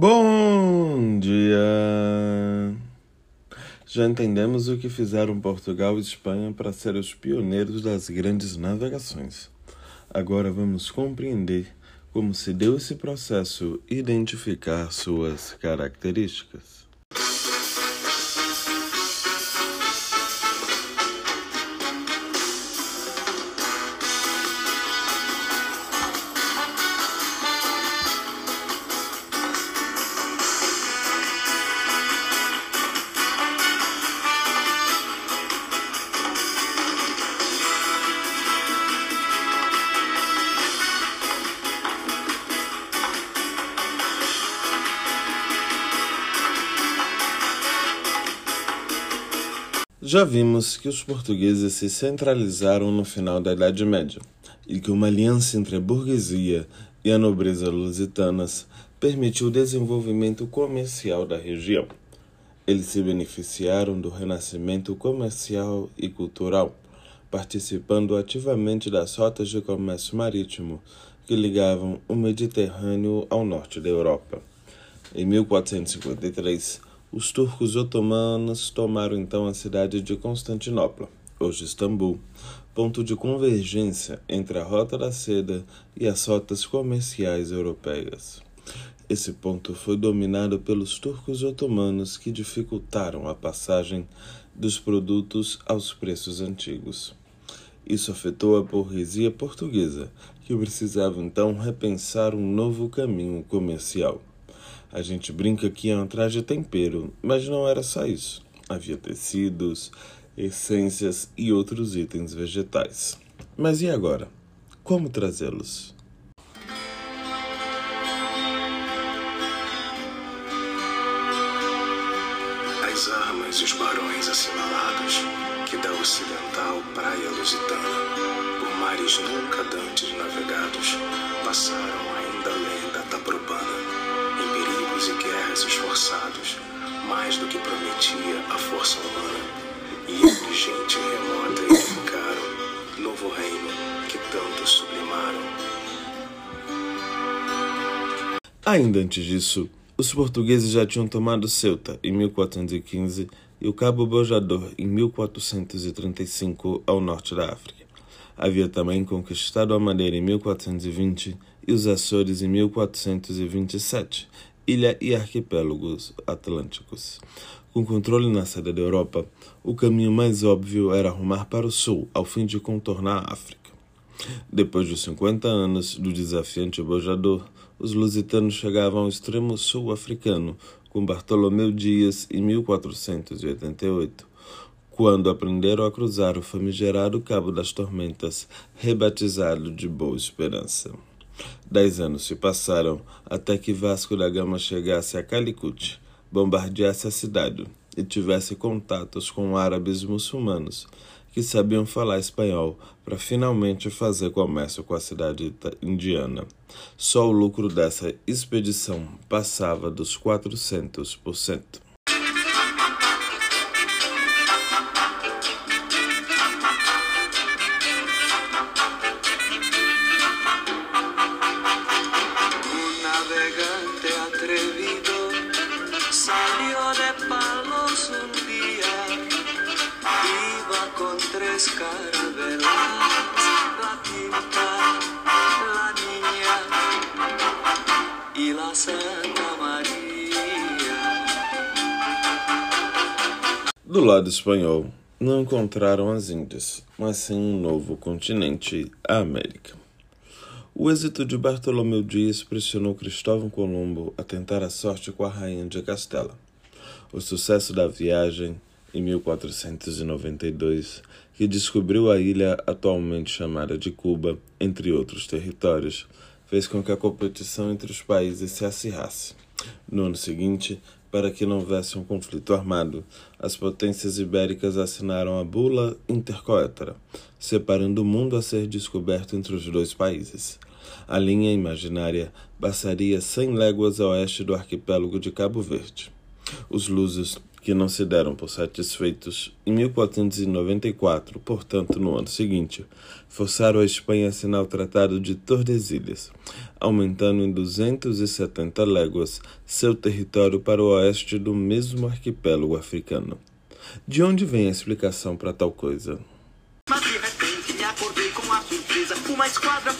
Bom dia! Já entendemos o que fizeram Portugal e Espanha para ser os pioneiros das grandes navegações. Agora vamos compreender como se deu esse processo e identificar suas características. Já vimos que os portugueses se centralizaram no final da Idade Média e que uma aliança entre a burguesia e a nobreza lusitanas permitiu o desenvolvimento comercial da região. Eles se beneficiaram do renascimento comercial e cultural, participando ativamente das rotas de comércio marítimo que ligavam o Mediterrâneo ao norte da Europa. Em 1453, os turcos otomanos tomaram então a cidade de Constantinopla, hoje Istambul, ponto de convergência entre a Rota da Seda e as rotas comerciais europeias. Esse ponto foi dominado pelos turcos otomanos que dificultaram a passagem dos produtos aos preços antigos. Isso afetou a burguesia portuguesa, que precisava então repensar um novo caminho comercial. A gente brinca que é um traje tempero, mas não era só isso. Havia tecidos, essências e outros itens vegetais. Mas e agora? Como trazê-los? As armas e os barões assinalados que da ocidental praia lusitana, por mares nunca dantes navegados, passaram ainda além da Taprobana guerras esforçados, mais do que prometia a força humana, e entre gente remota edificaram novo reino que tanto sublimaram. Ainda antes disso, os portugueses já tinham tomado Ceuta em 1415 e o Cabo Bojador em 1435 ao norte da África. Havia também conquistado a Madeira em 1420 e os Açores em 1427 ilha e arquipélagos atlânticos. Com controle na sede da Europa, o caminho mais óbvio era rumar para o sul, ao fim de contornar a África. Depois de 50 anos do desafiante bojador, os lusitanos chegavam ao extremo sul africano com Bartolomeu Dias em 1488, quando aprenderam a cruzar o famigerado Cabo das Tormentas, rebatizado de Boa Esperança. Dez anos se passaram até que Vasco da Gama chegasse a Calicut, bombardeasse a cidade e tivesse contatos com árabes muçulmanos que sabiam falar espanhol para finalmente fazer comércio com a cidade indiana. Só o lucro dessa expedição passava dos 400%. Do lado espanhol, não encontraram as Índias, mas sim um novo continente, a América. O êxito de Bartolomeu Dias pressionou Cristóvão Colombo a tentar a sorte com a rainha de Castela. O sucesso da viagem, em 1492, que descobriu a ilha atualmente chamada de Cuba, entre outros territórios, fez com que a competição entre os países se acirrasse. No ano seguinte, para que não houvesse um conflito armado, as potências ibéricas assinaram a Bula Intercoetera, separando o mundo a ser descoberto entre os dois países. A linha imaginária passaria cem léguas a oeste do arquipélago de Cabo Verde. Os lusos que não se deram por satisfeitos, em 1494, portanto no ano seguinte, forçaram a Espanha a assinar o Tratado de Tordesilhas, aumentando em 270 léguas seu território para o oeste do mesmo arquipélago africano. De onde vem a explicação para tal coisa? Mas de repente me acordei com a surpresa. Uma esquadra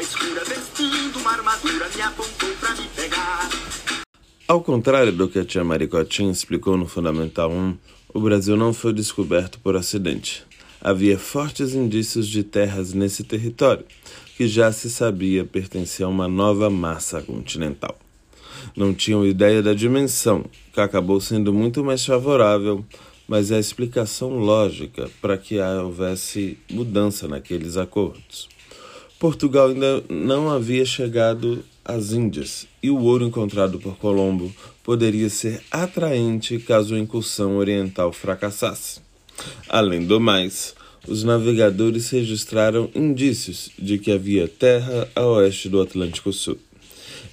barba escura, vestindo uma armadura, me apontou pra me pegar. Ao contrário do que a tia Maricotinha explicou no Fundamental 1, o Brasil não foi descoberto por acidente. Havia fortes indícios de terras nesse território, que já se sabia pertencia a uma nova massa continental. Não tinham ideia da dimensão, que acabou sendo muito mais favorável, mas é a explicação lógica para que houvesse mudança naqueles acordos. Portugal ainda não havia chegado às Índias e o ouro encontrado por Colombo poderia ser atraente caso a incursão oriental fracassasse. Além do mais, os navegadores registraram indícios de que havia terra a oeste do Atlântico Sul.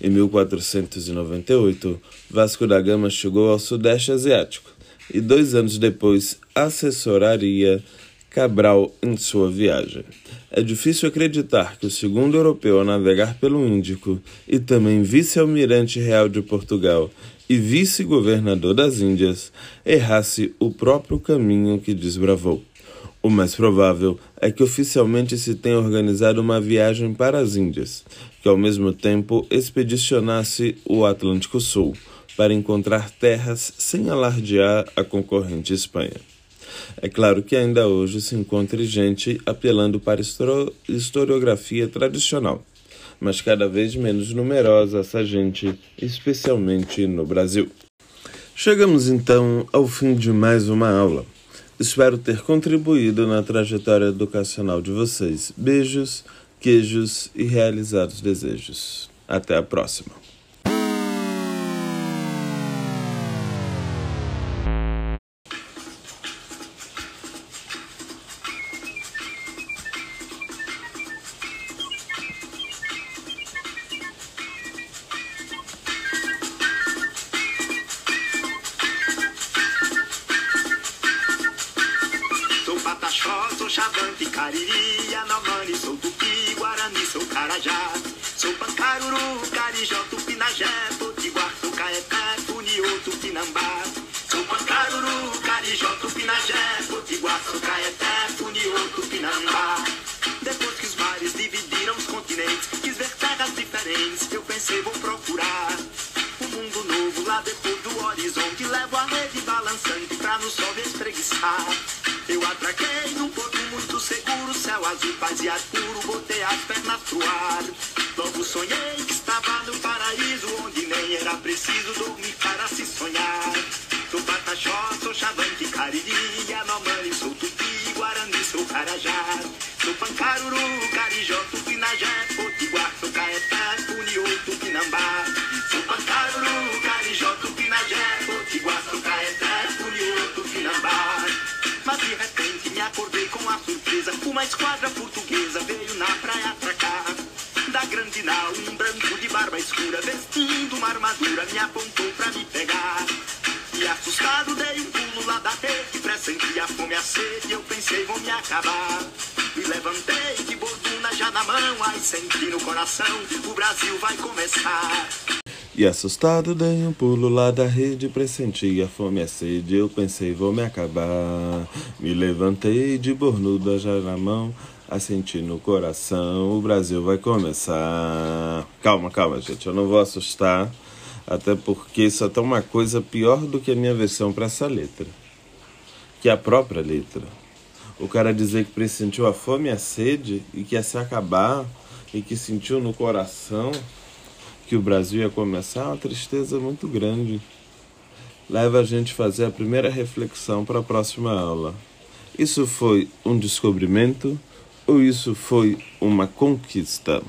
Em 1498, Vasco da Gama chegou ao Sudeste Asiático e dois anos depois assessoraria Cabral em sua viagem. É difícil acreditar que o segundo europeu a navegar pelo Índico e também vice-almirante real de Portugal e vice-governador das Índias errasse o próprio caminho que desbravou. O mais provável é que oficialmente se tenha organizado uma viagem para as Índias, que ao mesmo tempo expedicionasse o Atlântico Sul para encontrar terras sem alardear a concorrente Espanha. É claro que ainda hoje se encontra gente apelando para historiografia tradicional, mas cada vez menos numerosa essa gente, especialmente no Brasil. Chegamos então ao fim de mais uma aula. Espero ter contribuído na trajetória educacional de vocês. Beijos, queijos e realizados desejos. Até a próxima. Chavante, Cariri, Anomani, sou Tupi, Guarani, sou Carajá. Sou Pancaruru, Carijó, Tupinagé, Potiguar, sou Caeté, Puniô, Tupinambá. Sou Pancaruru, Carijó, Tupinagé, Potiguar, sou Caeté, Puniô, Tupinambá. Depois que os mares dividiram os continentes, quis ver terras diferentes, eu pensei vou procurar. Um mundo novo lá depois do horizonte, levo a rede balançante pra no sol me espreguiçar. Eu atraquei num ar puro, botei as pernas pro ar. Logo sonhei que estava no paraíso, onde nem era preciso dormir para se sonhar. Sou Pataxó, sou Xavanque, Cariri, Anomani, sou Tupi, Guarani, sou Carajá. Sou Pancaruru, Carijó, Tupinajé, Potiguar, sou Caeté, Puniô, Tupinambá. Sou Pancaruru, Carijó, Tupinajé, Potiguar, sou Caeté, Puniô, Tupinambá. Mas de repente me acordei. Uma esquadra portuguesa veio na praia atracar. Da grande nau, um branco de barba escura, vestindo uma armadura, me apontou pra me pegar. E assustado dei um pulo lá da rede, pressenti a fome a sede, eu pensei vou me acabar. Me levantei de borduna já na mão, ai senti no coração, o Brasil vai começar. E assustado dei um pulo lá da rede, pressenti a fome e a sede, eu pensei vou me acabar. Me levantei de bornuda já na mão, a sentir no coração, o Brasil vai começar. Calma, calma, gente, eu não vou assustar, até porque isso é até uma coisa pior do que a minha versão para essa letra, que é a própria letra. O cara dizer que pressentiu a fome e a sede e que ia se acabar e que sentiu no coração que o Brasil ia começar, é uma tristeza muito grande. Leva a gente a fazer a primeira reflexão para a próxima aula. Isso foi um descobrimento ou isso foi uma conquista?